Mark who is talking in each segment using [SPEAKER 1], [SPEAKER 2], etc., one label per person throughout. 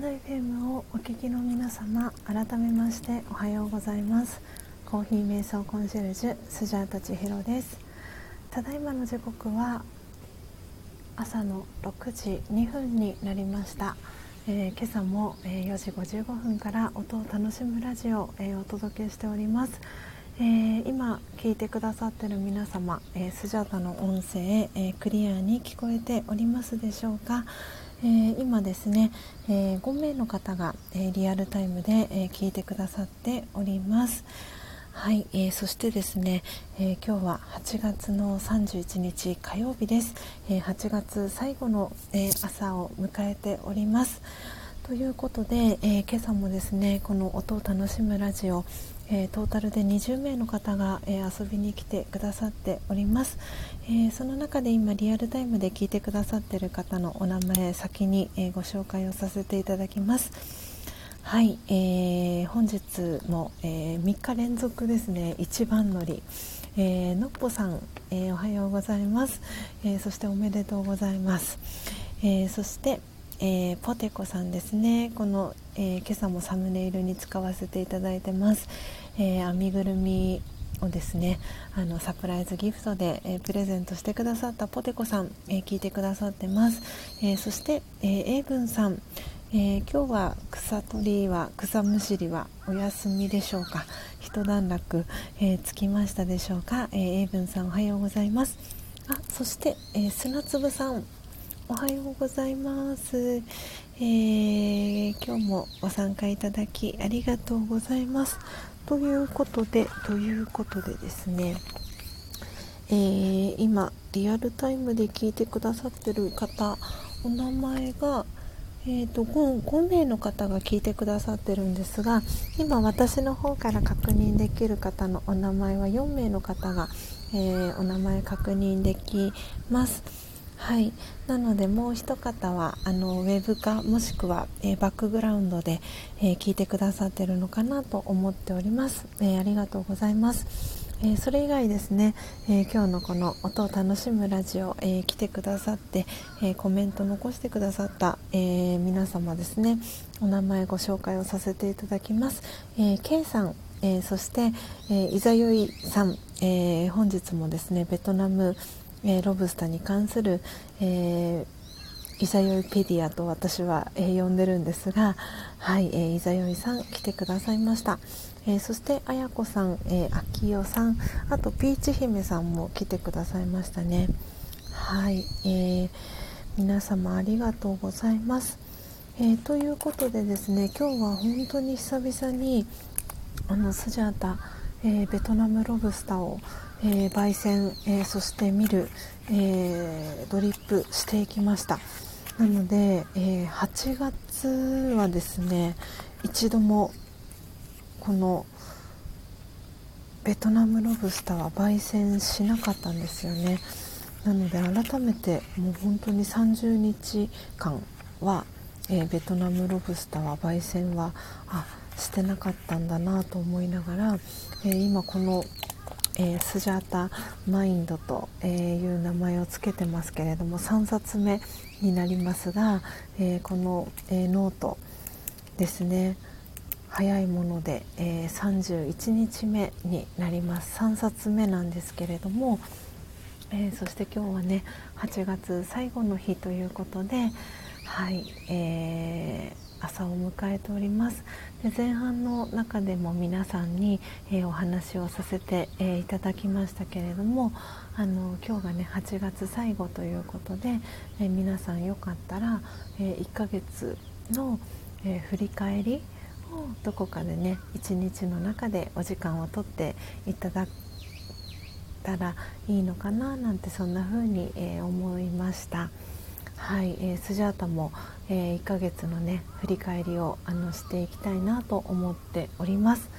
[SPEAKER 1] FM をお聞きの皆様改めましておはようございます。コーヒー瞑想コンシェルジュスジャータ千尋です。ただいまの時刻は朝の6時2分になりました、えー、今朝も、え4時55分から音を楽しむラジオを、えー、お届けしております。えー、今聞いてくださってる皆様、えー、スジャータの音声、えー、クリアに聞こえておりますでしょうか、えー、今ですね、えー、5名の方が、えー、リアルタイムで、え聞いてくださっております。はい、えー、そしてですね、え今日は8月の31日火曜日です、え8月最後の、え朝を迎えております。ということで、え今朝もですねこの音を楽しむラジオえー、トータルで20名の方が、えー、遊びに来てくださっております、えー、その中で今リアルタイムで聞いてくださっている方のお名前先に、えご紹介をさせていただきます。はい、え本日も、え3日連続ですね。一番乗り。えー、のっぽさん、えおはようございます、えそしておめでとうございます、えそして、えー、ポテコさんですね。この、えー、今朝もサムネイルに使わせていただいてます、えー、編みぐるみをですねあのサプライズギフトで、えプレゼントしてくださったポテコさん、え聞いてくださってます、えそして、えー、エイブンさんえー、今日は草取りは草むしりはお休みでしょうか？一段落、えー、つきましたでしょうか、えー、エイブンさんおはようございます。あそして、え砂粒さんおはようございます、えー、今日もご参加いただきありがとうございます。ということでということでですねえー、今リアルタイムで聞いてくださってる方お名前がえーと、5, 5名の方が聞いてくださってるんですが今私の方から確認できる方のお名前は4名の方が、えー、お名前確認できます。はい。なのでもう一方はあのウェブかもしくは、えー、バックグラウンドで、えー、聞いてくださってるのかなと思っております、えー、ありがとうございます。えそれ以外ですね、え今日のこの音を楽しむラジオ、え来てくださって、えコメント残してくださった、え皆様ですね。お名前ご紹介をさせていただきます、え K さん、えそして、えいざよいさん、え本日もですねベトナムえー、ロブスターに関する、えー、イザヨイペディアと私は、えー、呼んでるんですが、はい、えー、イザヨイさん来てくださいました。えー、そしてあやこさん、えー、あきよさん、あとピーチ姫さんも来てくださいましたね。はい、えー、皆様ありがとうございます。えー、ということでですね、今日は本当に久々にあのスジャータ、えー、ベトナムロブスターをえー、焙煎、えー、そして見る、えー、ドリップしていきました。なので、え8月はですね一度もこのベトナムロブスターは焙煎しなかったんですよね。なので改めてもう本当に30日間は、えベトナムロブスターは焙煎はあしてなかったんだなと思いながら、え今このえー、スジャータマインドという名前を付けてますけれども3冊目になりますが、えー、この、えー、ノートですね。早いもので、えー、31日目になります。3冊目なんですけれども、えー、そして今日はね8月最後の日ということではい、えー朝を迎えておりますで前半の中でも皆さんに、えー、お話をさせて、えー、いただきましたけれどもあの今日がね8月最後ということで、えー、皆さんよかったら、え1ヶ月の、え振り返りをどこかでね一日の中でお時間をとっていただたらいいのかななんてそんな風に、え思いました。はい、えー、スジャータも、えー、1ヶ月のね振り返りをあのしていきたいなと思っております。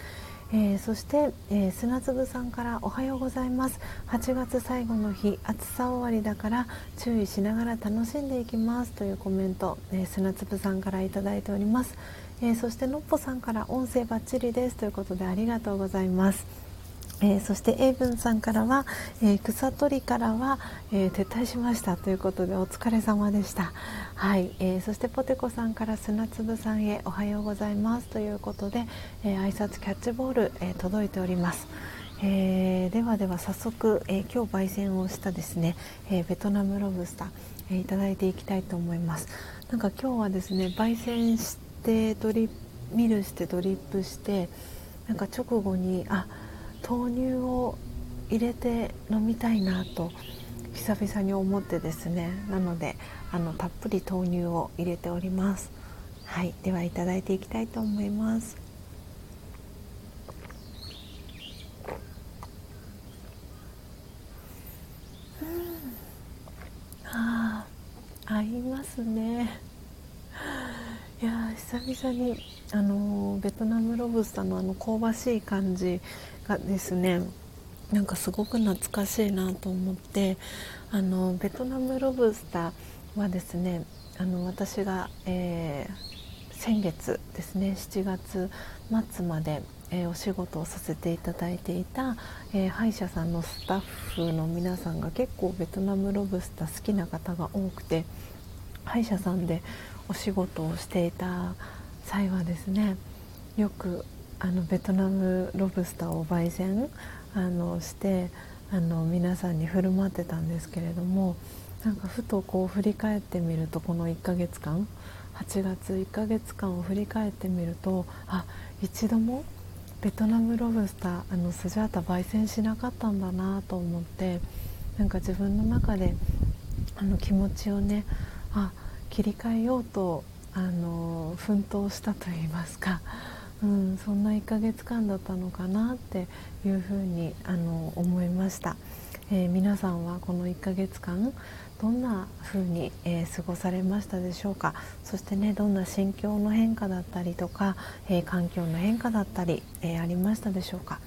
[SPEAKER 1] えー、そして、えー、砂粒さんからおはようございます。8月最後の日暑さ終わりだから注意しながら楽しんでいきます。というコメント、えー、砂粒さんからいただいております、えそしてのっぽさんから音声バッチリです。ということでありがとうございます。えー、そして英文さんからは、えー、草取りからは、えー、撤退しましたということでお疲れ様でした、はいえー、そしてポテコさんから砂粒さんへおはようございますということで、え挨拶キャッチボール、え届いております、えではでは早速、え今日焙煎をしたですね、えベトナムロブスター、えいただいていきたいと思います。なんか今日はですね焙煎してドリミルしてドリップしてなんか直後にあ豆乳を入れて飲みたいなと久々に思ってですね。なのであのたっぷり豆乳を入れております。はい。ではいただいていきたいと思います。あ合いますね。いや久々にあのベトナムロブスターのあの香ばしい感じがですねなんかすごく懐かしいなと思ってあのベトナムロブスターはですねあの私が、えー、先月ですね7月末まで、えー、お仕事をさせていただいていた、えー、歯医者さんのスタッフの皆さんが結構ベトナムロブスター好きな方が多くて歯医者さんでお仕事をしていた際はですねよくあのベトナムロブスターを焙煎あのしてあの皆さんに振る舞ってたんですけれどもなんかふとこう振り返ってみるとこの1ヶ月間8月1ヶ月間を振り返ってみるとあ一度もベトナムロブスターあのスジャータ焙煎しなかったんだなと思ってなんか自分の中であの気持ちをねあ切り替えようとあの奮闘したといいますかうん、そんな1ヶ月間だったのかなっていうふうにあの思いました、えー、皆さんはこの1ヶ月間どんな風に、えー、過ごされましたでしょうか？そしてねどんな心境の変化だったりとか、えー、環境の変化だったり、えありましたでしょうか？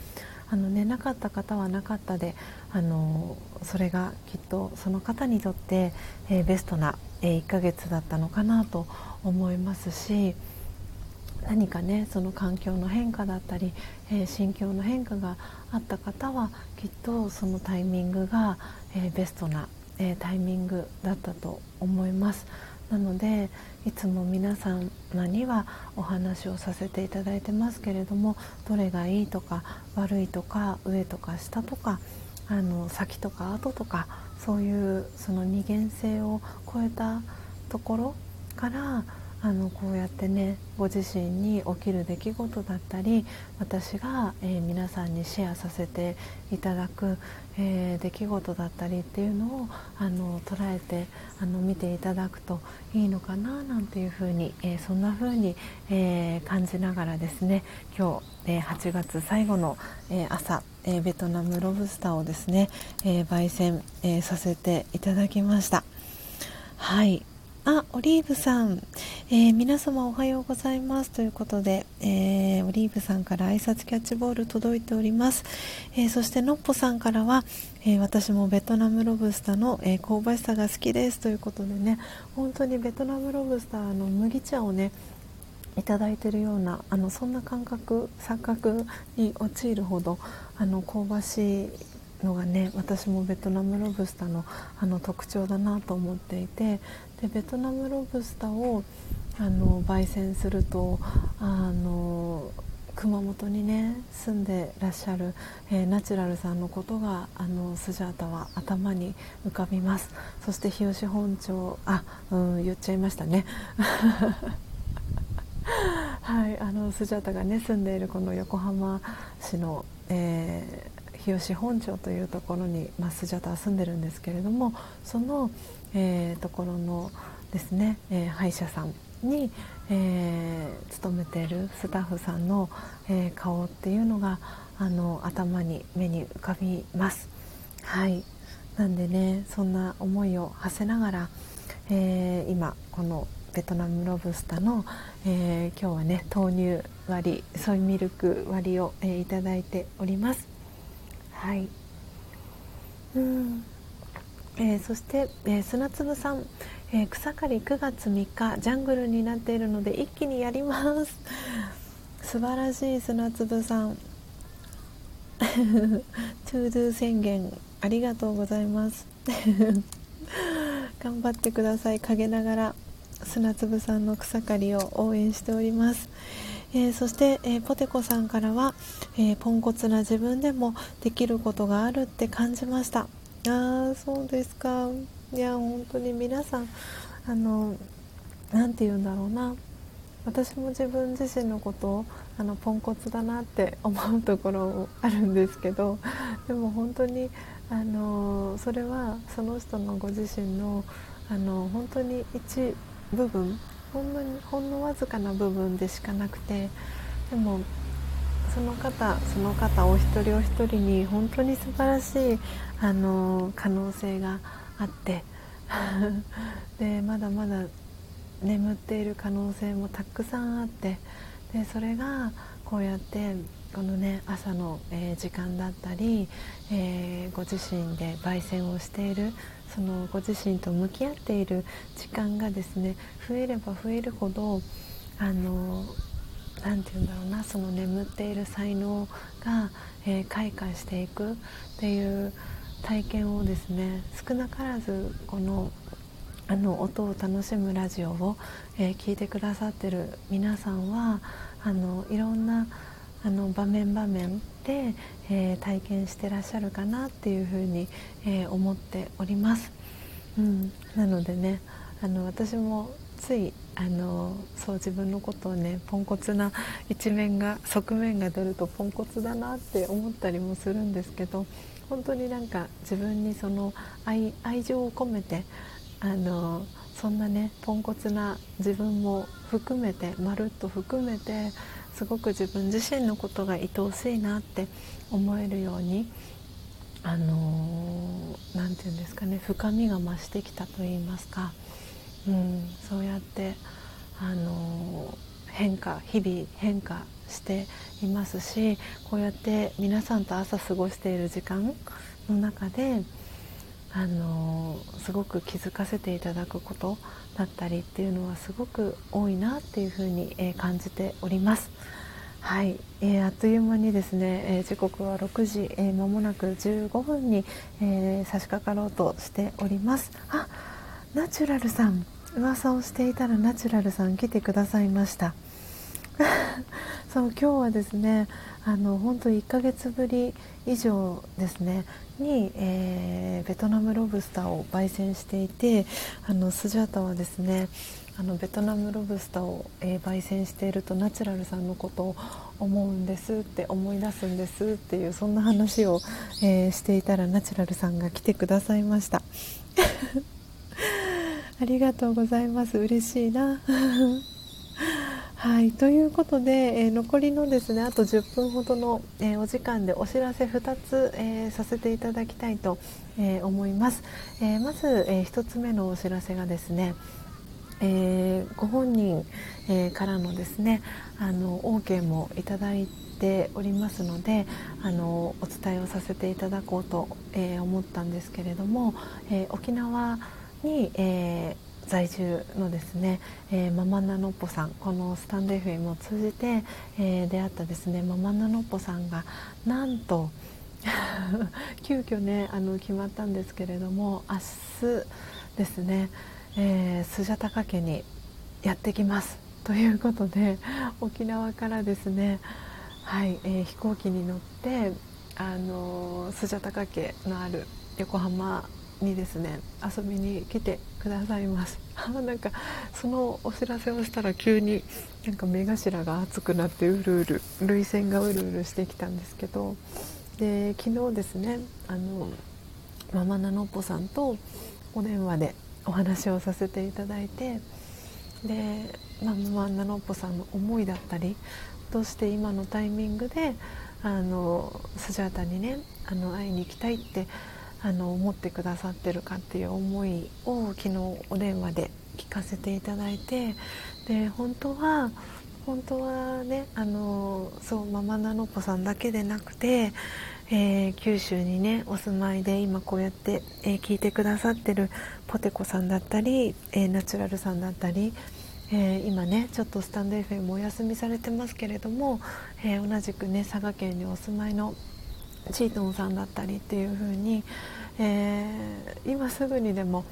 [SPEAKER 1] あのねなかった方はなかったであのそれがきっとその方にとって、えベストな、え1ヶ月だったのかなと思いますし何かねその環境の変化だったり、えー、心境の変化があった方はきっとそのタイミングが、えー、ベストな、えー、タイミングだったと思います。なのでいつも皆様にはお話をさせていただいてますけれどもどれがいいとか悪いとか上とか下とかあの先とか後とかそういうその二元性を超えたところからあのこうやってねご自身に起きる出来事だったり私が、えー、皆さんにシェアさせていただく、えー、出来事だったりっていうのをあの捉えてあの見ていただくといいのかななんていうふうに、えー、そんなふうに、え感じながらですね今日、え8月最後の、え朝、えベトナムロブスターをですね、え焙煎、えさせていただきました。はいあ、オリーブさん、えー、皆様おはようございます。ということで、えー、オリーブさんから挨拶キャッチボール届いております、えー、そしてのっぽさんからは、え私もベトナムロブスターの、え香ばしさが好きです。ということでね本当にベトナムロブスターの麦茶をねいただいているようなあのそんな感覚錯覚に陥るほどあの香ばしいのがね私もベトナムロブスターのあの特徴だなと思っていてでベトナムロブスターをあの焙煎するとあの熊本にね住んでらっしゃる、えー、ナチュラルさんのことがあのスジャータは頭に浮かびます。そして日吉本町あ、うん、言っちゃいましたね。はいあのスジャータがね住んでいるこの横浜市の、えー日吉本町というところに、まあ、スジャータは住んでるんですけれどもその、えー、ところのですね、えー、歯医者さんに、えー、勤めているスタッフさんの、えー、顔っていうのがあの頭に目に浮かびます。はい。なんでねそんな思いを馳せながら、えー、今このベトナムロブスタの、えー、今日はね豆乳割りソイミルク割りを、えー、いただいております。はい。うん。えー、そして、えー、砂粒さん、えー、草刈り9月3日ジャングルになっているので一気にやります。素晴らしい砂粒さん。to do 宣言ありがとうございます。頑張ってください。陰ながら砂粒さんの草刈りを応援しております、えー、そして、えー、ポテコさんからは、えー、ポンコツな自分でもできることがあるって感じました。あーそうですか。いや本当に皆さんあの何て言うんだろうな。私も自分自身のことをあのポンコツだなって思うところあるんですけどでも本当にあのそれはその人のご自身のあの本当に一部分ほんのにほんのわずかな部分でしかなくてでもその方その方お一人お一人に本当に素晴らしいあの可能性があって。でまだまだ眠っている可能性もたくさんあって。でそれがこうやってこのね朝の、えー、時間だったり、えー、ご自身で焙煎をしているそのご自身と向き合っている時間がですね増えれば増えるほどあの何て言うんだろうなその眠っている才能が、えー、開花していくっていう体験をですね少なからずこのあの音を楽しむラジオを、えー、聞いてくださってる皆さんはあのいろんなあの場面場面で、えー、体験してらっしゃるかなっていうふうに、えー、思っております。うん、なのでねあの私もついあのそう自分のことをねポンコツな一面が側面が出るとポンコツだなって思ったりもするんですけど本当になんか自分にその愛愛情を込めてあのそんなねポンコツな自分も含めてまるっと含めてすごく自分自身のことが愛おしいなって思えるようにあの何て言うんですかね深みが増してきたと言いますか、うん、そうやってあの変化日々変化していますしこうやって皆さんと朝過ごしている時間の中であのすごく気づかせていただくことだったりっていうのはすごく多いなっていうふうに、感じております。はい、えー、あっという間にですね、えー、時刻は6時、えー、間もなく15分に、えー、差し掛かろうとしております。あナチュラルさん噂をしていたらナチュラルさん来てくださいました。そう今日はですねあの本当1ヶ月ぶり以上ですねに、えー、ベトナムロブスターを焙煎していてあのスジャタはですねあのベトナムロブスターを、えー、焙煎しているとナチュラルさんのことを思うんですって思い出すんですっていうそんな話を、えー、していたらナチュラルさんが来てくださいました。ありがとうございます。嬉しいな。はい。ということで、えー、残りのですねあと10分ほどの、えー、お時間でお知らせ2つ、えー、させていただきたいと、え思います、えまず、え1つ目のお知らせがですねえご本人、えからのですねあの OK もいただいておりますのであのお伝えをさせていただこうと、え思ったんですけれども、え沖縄に、えー在住のですね、えー、ママナノッポさんこのスタンド FM を通じて、えー、出会ったですねママナノッポさんがなんと 急遽ねあの決まったんですけれども明日ですね、えー、スジャタカ家にやってきますということで沖縄からですねはい、えー、飛行機に乗ってあのスジャタカ家のある横浜にですね遊びに来てくださいます。なんかそのお知らせをしたら急になんか目頭が熱くなってうるうる涙腺がうるうるしてきたんですけどで昨日ですねあのママナノッポさんとお電話でお話をさせていただいてで、まあ、ママナノッポさんの思いだったりどうして今のタイミングであのスジャータにねあの会いに行きたいってあの思ってくださってるかっていう思いを昨日お電話で聞かせていただいてで本当は本当はねあのそうママナノポさんだけでなくて、えー、九州にねお住まいで今こうやって、えー、聞いてくださってるポテコさんだったり、えー、ナチュラルさんだったり、え今ねちょっとスタンド FM お休みされてますけれども、え同じくね佐賀県にお住まいのチートンさんだったりっていう風に、えー、今すぐにでも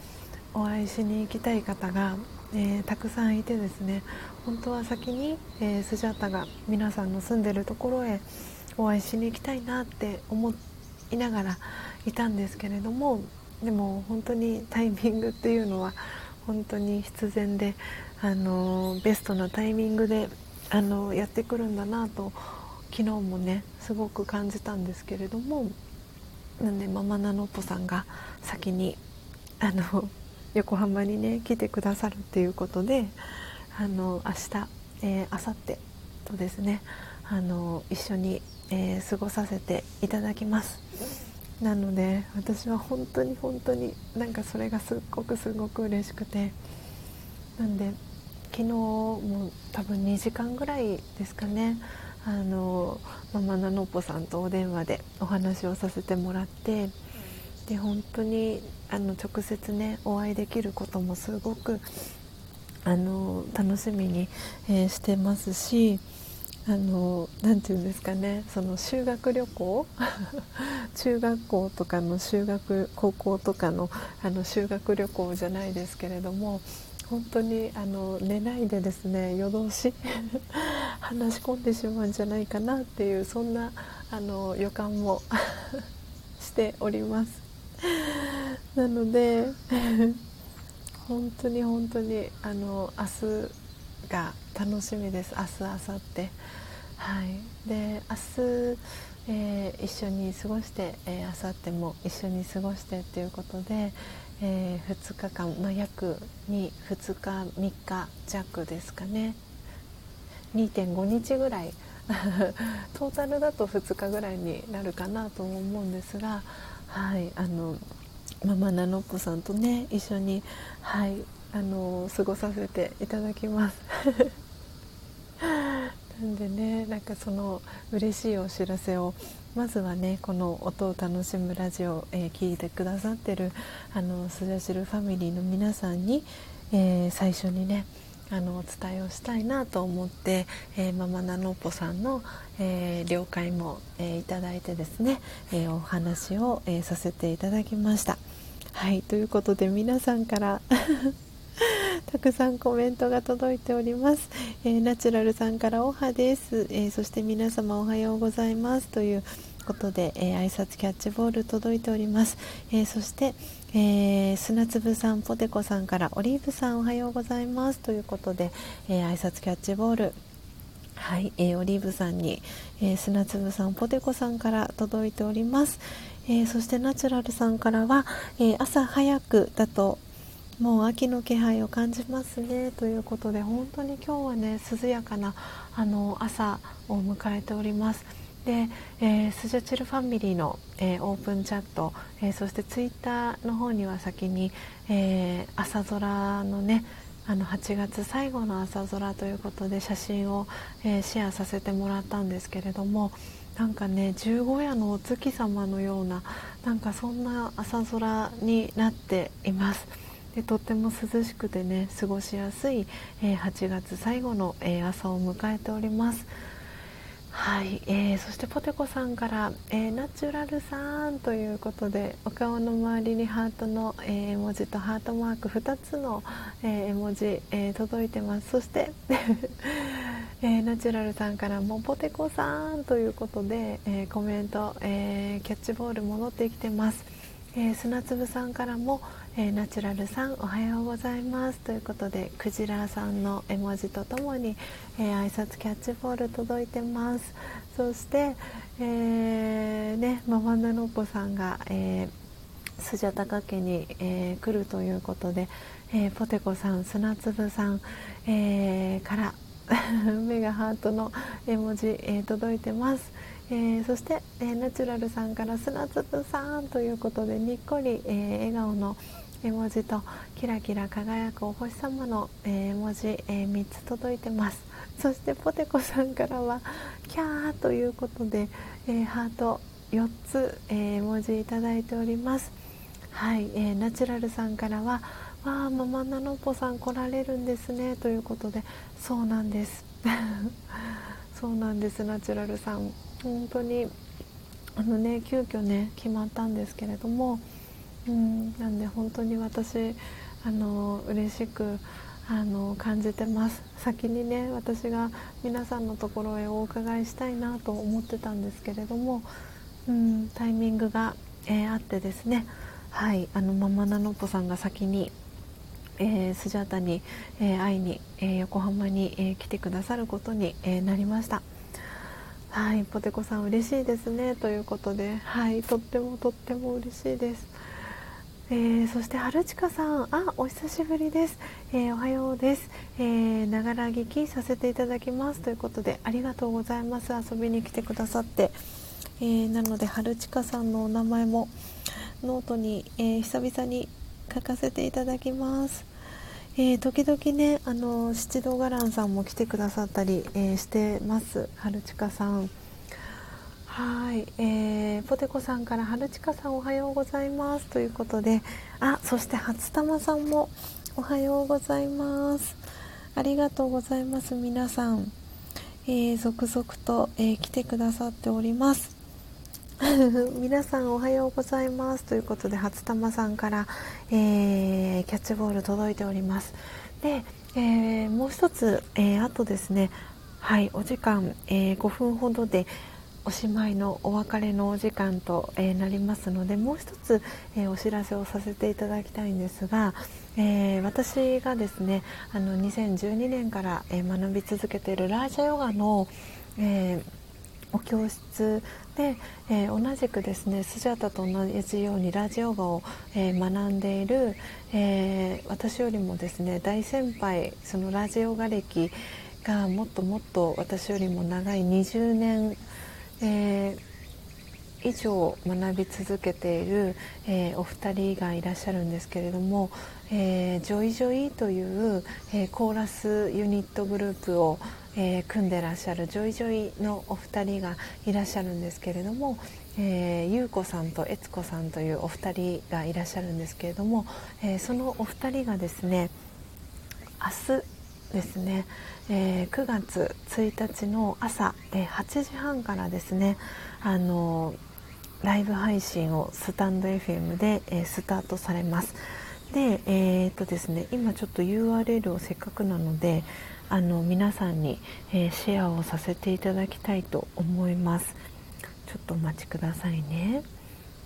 [SPEAKER 1] お会いしに行きたい方が、えー、たくさんいてですね本当は先に、えー、スジャータが皆さんの住んでるところへお会いしに行きたいなって思いながらいたんですけれどもでも本当にタイミングっていうのは本当に必然で、あのベストなタイミングで、あのやってくるんだなと思昨日もねすごく感じたんですけれどもなんでママナノッポさんが先にあの横浜にね来てくださるっていうことであの明日、えー、明後日とですねあの一緒に、えー、過ごさせていただきます。なので私は本当に本当になんかそれがすっごくすごく嬉しくてなんで昨日も多分2時間ぐらいですかねあのママナノッポさんとお電話でお話をさせてもらってで本当にあの直接ねお会いできることもすごくあの楽しみに、えー、してますしあのなていうんですかねその修学旅行 中学校とかの修学高校とかのあの修学旅行じゃないですけれども本当にあの寝ないでですね夜通し 話し込んでしまうんじゃないかなっていうそんなあの予感も しております。なので 本当に本当にあの明日が楽しみです。明日明後日。はい。で明日、えー、一緒に過ごして、えー、明後日も一緒に過ごしてっていうことで、えー、2日間、まあ、約 2, 2日3日弱ですかね2.5日ぐらい トータルだと2日ぐらいになるかなと思うんですが、はい、あのママナノッポさんとね一緒に、はい、あの過ごさせていただきます。なんでねなんかその嬉しいお知らせをまずはねこの音を楽しむラジオを、えー、聞いてくださってるあのスジャシルファミリーの皆さんに、えー、最初にねあのお伝えをしたいなと思って、えー、ママナノッポさんの、えー、了解も、えー、いただいてですね、えお話を、えさせていただきました。はいということで皆さんから たくさんコメントが届いております、えー、ナチュラルさんからオハです、えー、そして皆様おはようございます。ということで、えー、挨拶キャッチボール届いております、えそして、え砂粒さんポテコさんからオリーブさんおはようございます。ということで、え挨拶キャッチボール。はい、えー、オリーブさんに、えー、砂粒さんポテコさんから届いております、えー、そしてナチュラルさんからは、え朝早くだともう秋の気配を感じますねということで本当に今日はね涼やかなあの朝を迎えておりますで、えー、スジャチルファミリーの、えー、オープンチャット、えー、そしてツイッターの方には先に、え朝空のねあの8月最後の朝空ということで写真を、えシェアさせてもらったんですけれどもなんかね十五夜のお月様のようななんかそんな朝空になっています。でとっても涼しくてね過ごしやすい、えー、8月最後の、えー、朝を迎えております。はい、えー、そしてポテコさんから、えー、ナチュラルさんということでお顔の周りにハートの、えー、絵文字とハートマーク2つの、え絵文字、え届いてます。そして、えナチュラルさんからもポテコさんということで、えコメント、えキャッチボール戻ってきてます、え砂粒さんからも、えー、ナチュラルさんおはようございます。ということでクジラさんの絵文字とともに、えー、挨拶キャッチボール届いてます。そして、えー、ねママナノッポさんが、えー、スジャタカ家に、えー、来るということで、えー、ポテコさん砂粒さん、えー、から 目がハートの絵文字、えー、届いてます、えー、そして、えー、ナチュラルさんから砂粒さんということでにっこり、えー、笑顔の絵文字とキラキラ輝くお星様の、絵文字、え3つ届いてます。そしてポテコさんからはキャーということで、えハート4つ、え絵文字いただいております。はい、えナチュラルさんからは「わあママナノポさん来られるんですね」ということでそうなんです。そうなんですナチュラルさん。本当にあのね急遽ね決まったんですけれども、うん、なんで本当に私あの嬉しくあの感じてます。先にね私が皆さんのところへお伺いしたいなと思ってたんですけれども、うん、タイミングが、えー、あってですね。はいあのママナノッポさんが先に、えー、スジャータに、えー、会いに、え横浜に、え来てくださることに、えなりました。はいポテコさん嬉しいですね。ということではいとってもとっても嬉しいです。えー、そして春近さん。あお久しぶりです、えー、おはようです。ながら聞きさせていただきます。ということでありがとうございます。遊びに来てくださって、えー、なので春近さんのお名前もノートに、え久々に書かせていただきます。えー、時々ねあの七道伽藍さんも来てくださったり、えー、してます。春近さん。はい、えー、ポテコさんから春近さんおはようございます。ということであそして初玉さんもおはようございます。ありがとうございます皆さん、えー、続々と、えー、来てくださっております。皆さんおはようございます。ということで初玉さんから、えー、キャッチボール届いております。で、えー、もう一つ、えー、あとですねはいお時間、え5分ほどでおしまいのお別れのお時間と、えー、なりますのでもう一つ、えー、お知らせをさせていただきたいんですが、えー、私がですねあの2012年から、え学び続けているラージャヨガの、えお教室で、え同じくですねスジャータと同じようにラージャヨガを、え学んでいる、え私よりもですね大先輩そのラージャヨガ歴がもっともっと私よりも長い20年えー、以上学び続けている、えー、お二人がいらっしゃるんですけれども、えー、ジョイジョイという、え、コーラスユニットグループを、え、組んでらっしゃるジョイジョイのお二人がいらっしゃるんですけれども、えー、優子さんと悦子さんというお二人がいらっしゃるんですけれども、え、そのお二人がですね明日ですね、えー、9月1日の朝、えー、8時半からですねあのライブ配信をスタンド FM で、えー、スタートされます。でえー、っとですね今ちょっと URL をせっかくなのであの皆さんに、えー、シェアをさせていただきたいと思います。ちょっとお待ちくださいね。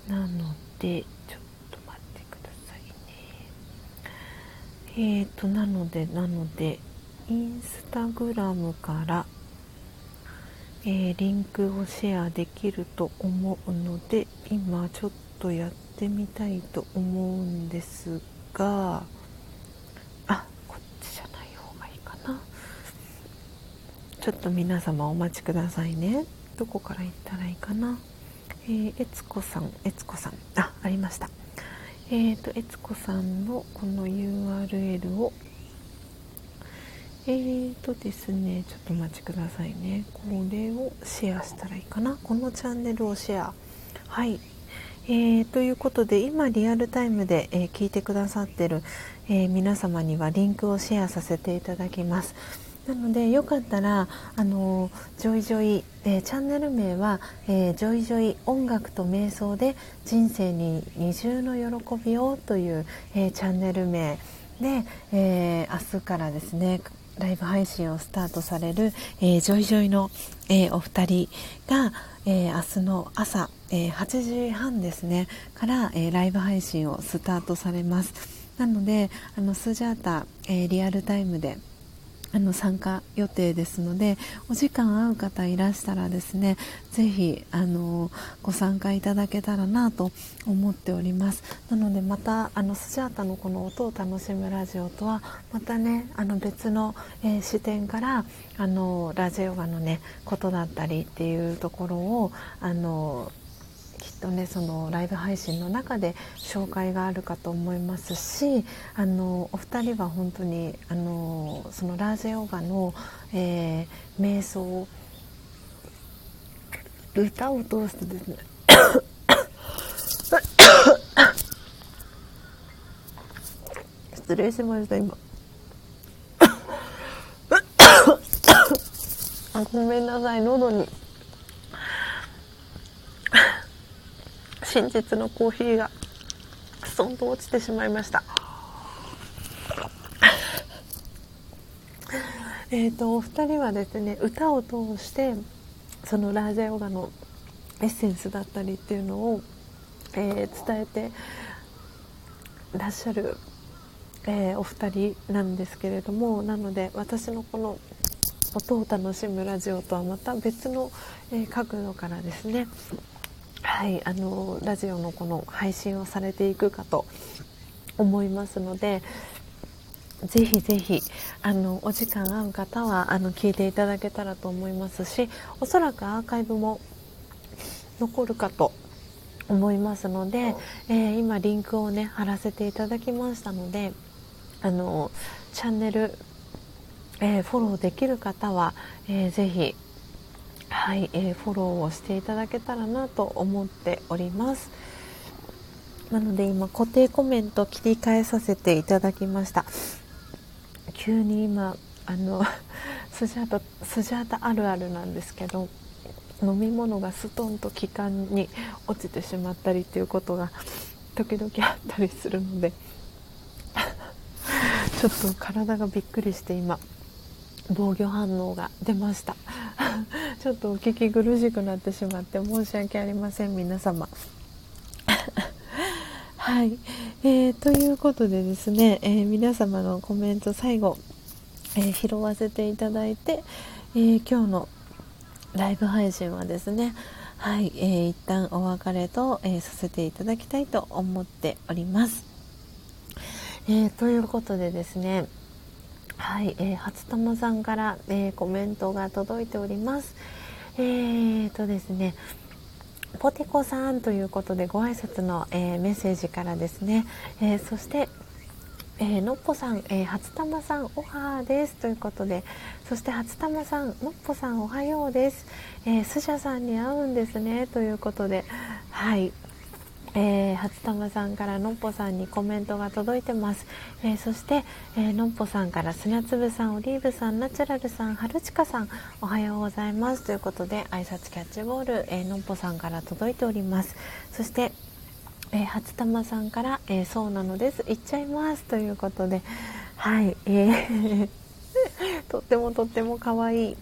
[SPEAKER 1] なのでちょっと待ってくださいね。えーとなのでなのでインスタグラムから、えー、リンクをシェアできると思うので今ちょっとやってみたいと思うんですがあこっちじゃない方がいいかな。ちょっと皆様お待ちくださいね。どこから行ったらいいかな。えー、えつこさんえつこさん。あありました。えーと、えつこさんのこの URL をえーとですねちょっとお待ちくださいね。これをシェアしたらいいかな。このチャンネルをシェア。はい。えー、ということで今リアルタイムで、えー、聞いてくださってる、えー、皆様にはリンクをシェアさせていただきます。なのでよかったらあのジョイジョイ、えー、チャンネル名は、えー、ジョイジョイ音楽と瞑想で人生に二重の喜びをという、えー、チャンネル名で、え明日からですねライブ配信をスタートされる、えー、ジョイジョイの、えー、お二人が、えー、明日の朝、え8時半ですねから、えライブ配信をスタートされます。なのであのスジャータ、えリアルタイムであの参加予定ですのでお時間合う方いらしたらですねぜひあのご参加いただけたらなと思っております。なのでまたあのスジャータのこの音を楽しむラジオとはまたねあの別の、えー、視点からあのラジオガのねことだったりっていうところをあのとねそのライブ配信の中で紹介があるかと思いますしあのお二人は本当にあのそのラージェヨガの、えー、瞑想歌を通してですね 失礼しました今。あごめんなさい喉に。真実のコーヒーがストンと落ちてしまいました。えとお二人はですね歌を通してそのラージャヨガのエッセンスだったりっていうのを、えー、伝えてらっしゃる、えー、お二人なんですけれどもなので私のこの音を楽しむラジオとはまた別の、えー、角度からですねはいあのラジオのこの配信をされていくかと思いますのでぜひぜひあのお時間合う方はあの聞いていただけたらと思いますしおそらくアーカイブも残るかと思いますので、えー、今リンクをね貼らせていただきましたのであのチャンネル、えー、フォローできる方は、えー、ぜひはい、えー、フォローをしていただけたらなと思っております。なので今固定コメント切り替えさせていただきました。急に今あの スジャータスジャータあるあるなんですけど飲み物がストンと気管に落ちてしまったりっていうことが 時々あったりするので ちょっと体がびっくりして今。防御反応が出ました。ちょっとお聞き苦しくなってしまって申し訳ありません皆様。はい、えー、ということでですね、えー、皆様のコメント最後、えー、拾わせていただいて、え今日のライブ配信はですねはい、えー、一旦お別れと、え、させていただきたいと思っております。え、ということでですねはい、えー、初玉さんから、えー、コメントが届いております。えーとですねポテコさんということでご挨拶の、えー、メッセージからですね、え、そしてえ、のっぽさん、え、初玉さんおはです。ということでそして初玉さんのっぽさんおはようです、えー、スジャさんに会うんですね。ということではい、えー、初玉さんからのっぽさんにコメントが届いてます、えー、そして、えー、のっぽさんから砂粒さんオリーブさんナチュラルさん春近さんおはようございます。ということで挨拶キャッチボール、え、のっぽさんから届いております。そしてえー、初玉さんから、え、そうなのです行っちゃいます。ということではい、えー とってもとっても可愛い。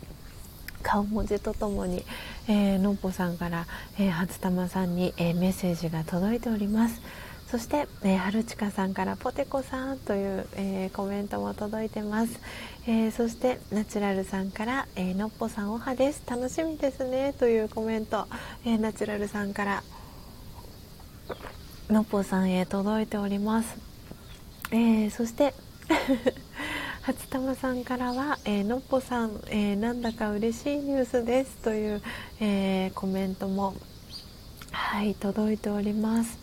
[SPEAKER 1] 顔文字とともに、えー、のっぽさんから、えー、初玉さんに、えー、メッセージが届いております。そして、えー、春近さんからポテコさんという、えー、コメントも届いてます、えー、そしてナチュラルさんから、えー、のっぽさんおはです。楽しみですね。というコメント、えー、ナチュラルさんからのっぽさんへ届いております、えー、そして初玉さんからは、えー、のっぽさん、えー、なんだか嬉しいニュースですという、えー、コメントもはい届いております、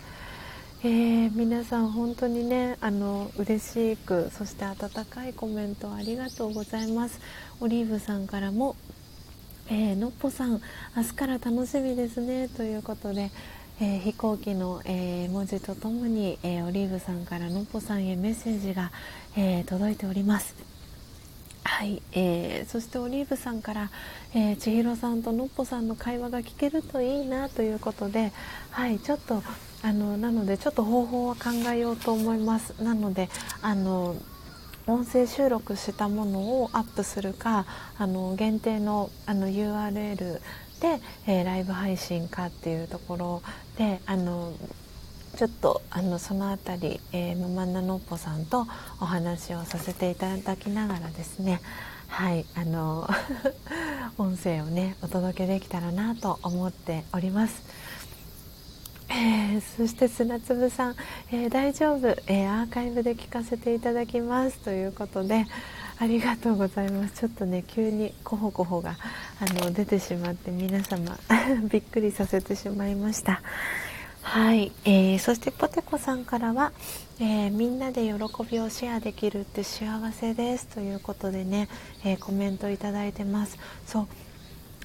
[SPEAKER 1] えー、皆さん本当にねあの嬉しくそして温かいコメントありがとうございます。オリーブさんからもえー、のっぽさん明日から楽しみですねということで、えー、飛行機の、えー、文字とともに、えー、オリーブさんからのっぽさんへメッセージが、え届いております。はい、えそしてオリーブさんから、え千尋さんとのっぽさんの会話が聞けるといいなということで、はい、ちょっとあのなのでちょっと方法は考えようと思います。なのであの音声収録したものをアップするかあの限定のあの URL で、えー、ライブ配信かっていうところであのちょっとあのその辺り、えー、ママナノッポさんとお話をさせていただきながらですねはいあの 音声をねお届けできたらなと思っております。えー、そして砂粒さん、えー、大丈夫、えー、アーカイブで聞かせていただきますということでありがとうございます。ちょっとね急にコホコホがあの出てしまって皆様 びっくりさせてしまいました。はい、えー、そしてポテコさんからは、えー、みんなで喜びをシェアできるって幸せです。ということでね、えー、コメントいただいてます。そう。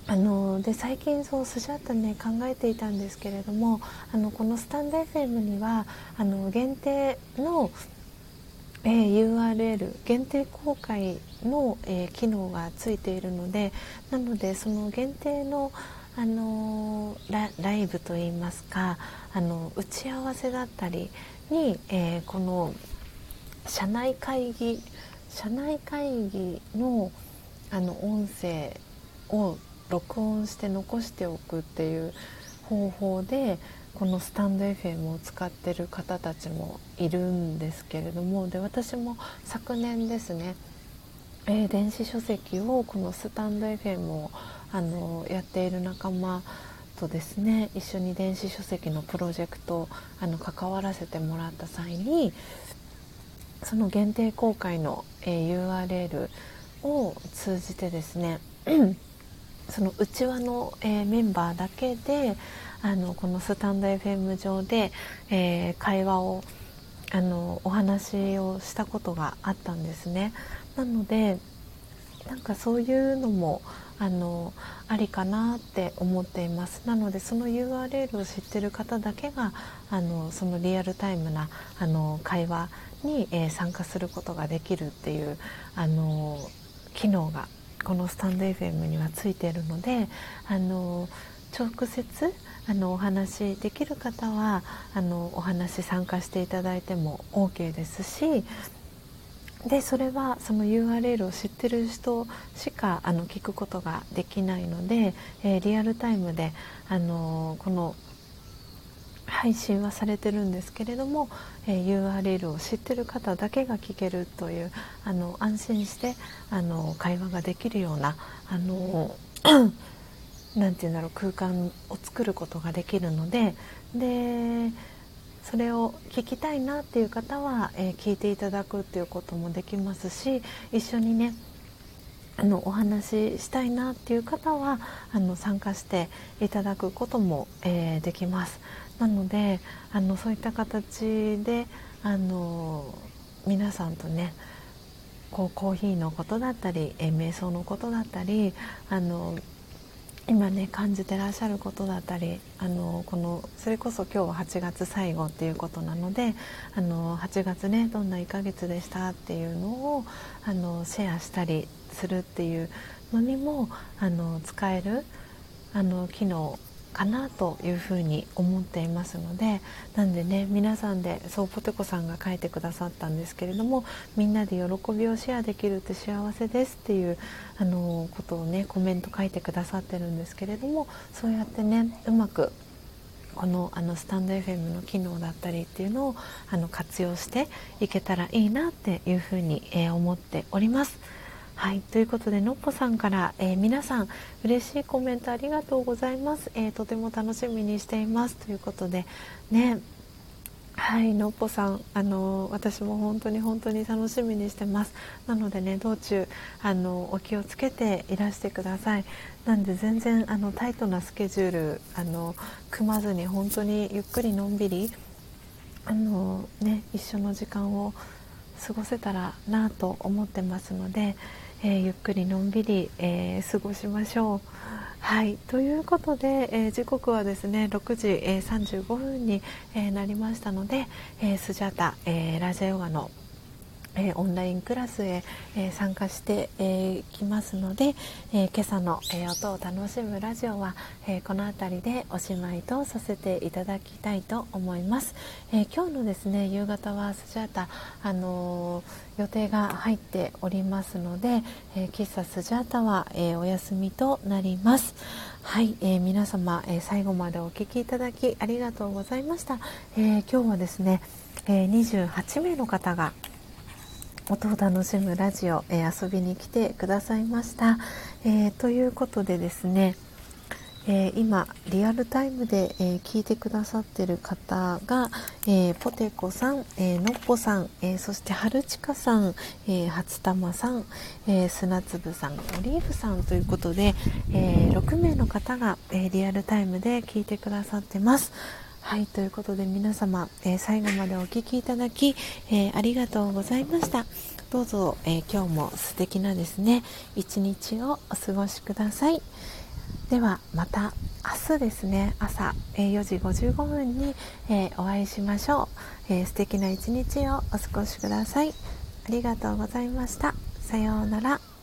[SPEAKER 1] あので最近そうスジャータね考えていたんですけれどもあのこのスタンド FM にはあの限定のえー、URL 限定公開の、えー、機能がついているのでなのでその限定のあのライブといいますかあの打ち合わせだったりに、え、この社内会議社内会議のあの音声を録音して残しておくっていう方法でこのスタンド FM を使ってる方たちもいるんですけれどもで私も昨年ですね、えー、電子書籍をこのスタンド FM をあのやっている仲間とですね一緒に電子書籍のプロジェクトあの関わらせてもらった際にその限定公開の、えー、URL を通じてですね その内輪の、えー、メンバーだけであのこのスタンド FM 上で、えー、会話をあのお話をしたことがあったんですね。なのでなんかそういうのもあのありかなって思っていますなのでその URL を知ってる方だけがあのそのリアルタイムなあの会話に、えー、参加することができるっていうあの機能がこのスタンド FM にはついているのであの直接あのお話できる方はあのお話参加していただいても OK ですしでそれはその URL を知ってる人しかあの聞くことができないので、えー、リアルタイムであのこの配信はされてるんですけれども、えー、URL を知ってる方だけが聞けるというあの安心してあの会話ができるようなあのなんて言うんだろう空間を作ることができるのででそれを聞きたいなっていう方は、えー、聞いていただくっていうこともできますし一緒にねあのお話ししたいなっていう方はあの参加していただくことも、えー、できます。なのであのそういった形であの皆さんとねこうコーヒーのことだったり、えー、瞑想のことだったりあの今ね感じてらっしゃることだったりあのこのそれこそ今日は8月最後っていうことなのであの8月ねどんな1ヶ月でしたっていうのをあのシェアしたりするっていうのにもあの使えるあの機能かなというふうに思っていますのでなんでね皆さんでそうポテコさんが書いてくださったんですけれどもみんなで喜びをシェアできるって幸せですっていうあのことをねコメント書いてくださってるんですけれどもそうやってねうまくこのあのスタンド FM の機能だったりっていうのをあの活用していけたらいいなっていうふうに、えー、思っております。はい。ということでのっぽさんから、えー、皆さん嬉しいコメントありがとうございます、えー、とても楽しみにしています。ということでね。はい。のっぽさんあの私も本当に本当に楽しみにしてます。なのでね道中あのお気をつけていらしてください。なんで全然あのタイトなスケジュールあの組まずに本当にゆっくりのんびりあのね一緒の時間を過ごせたらなと思ってますのでえ、ゆっくりのんびり、え、過ごしましょう。はいということで、えー、時刻はですね6時、え35分に、えなりましたので、えスジャタ、えラジャヨガのえー、オンラインクラスへ、えー、参加して、えー、きますので、え今朝の、え音を楽しむラジオは、えこの辺りでおしまいとさせていただきたいと思います、え今日のですね夕方はスジャータ、あの予定が入っておりますので、え喫茶スジャータは、えお休みとなります。はい、え皆様、え最後までお聴きいただきありがとうございました、え今日はですね、え28名の方が音を楽しむラジオ、えー、遊びに来てくださいました、えー、ということでですね、えー、今リアルタイムで、え聞いてくださっている方が、えポテコさん、えのっぽさん、えそしてはるちかさん、え初玉さん、え砂粒さんオリーブさんということで、え6名の方が、えリアルタイムで聞いてくださってます。はいということで皆様、えー、最後までお聴きいただき、えー、ありがとうございました。どうぞ、えー、今日も素敵なですね一日をお過ごしください。ではまた明日ですね朝、え4時55分に、えお会いしましょう、え素敵な一日をお過ごしください。ありがとうございました。さようなら。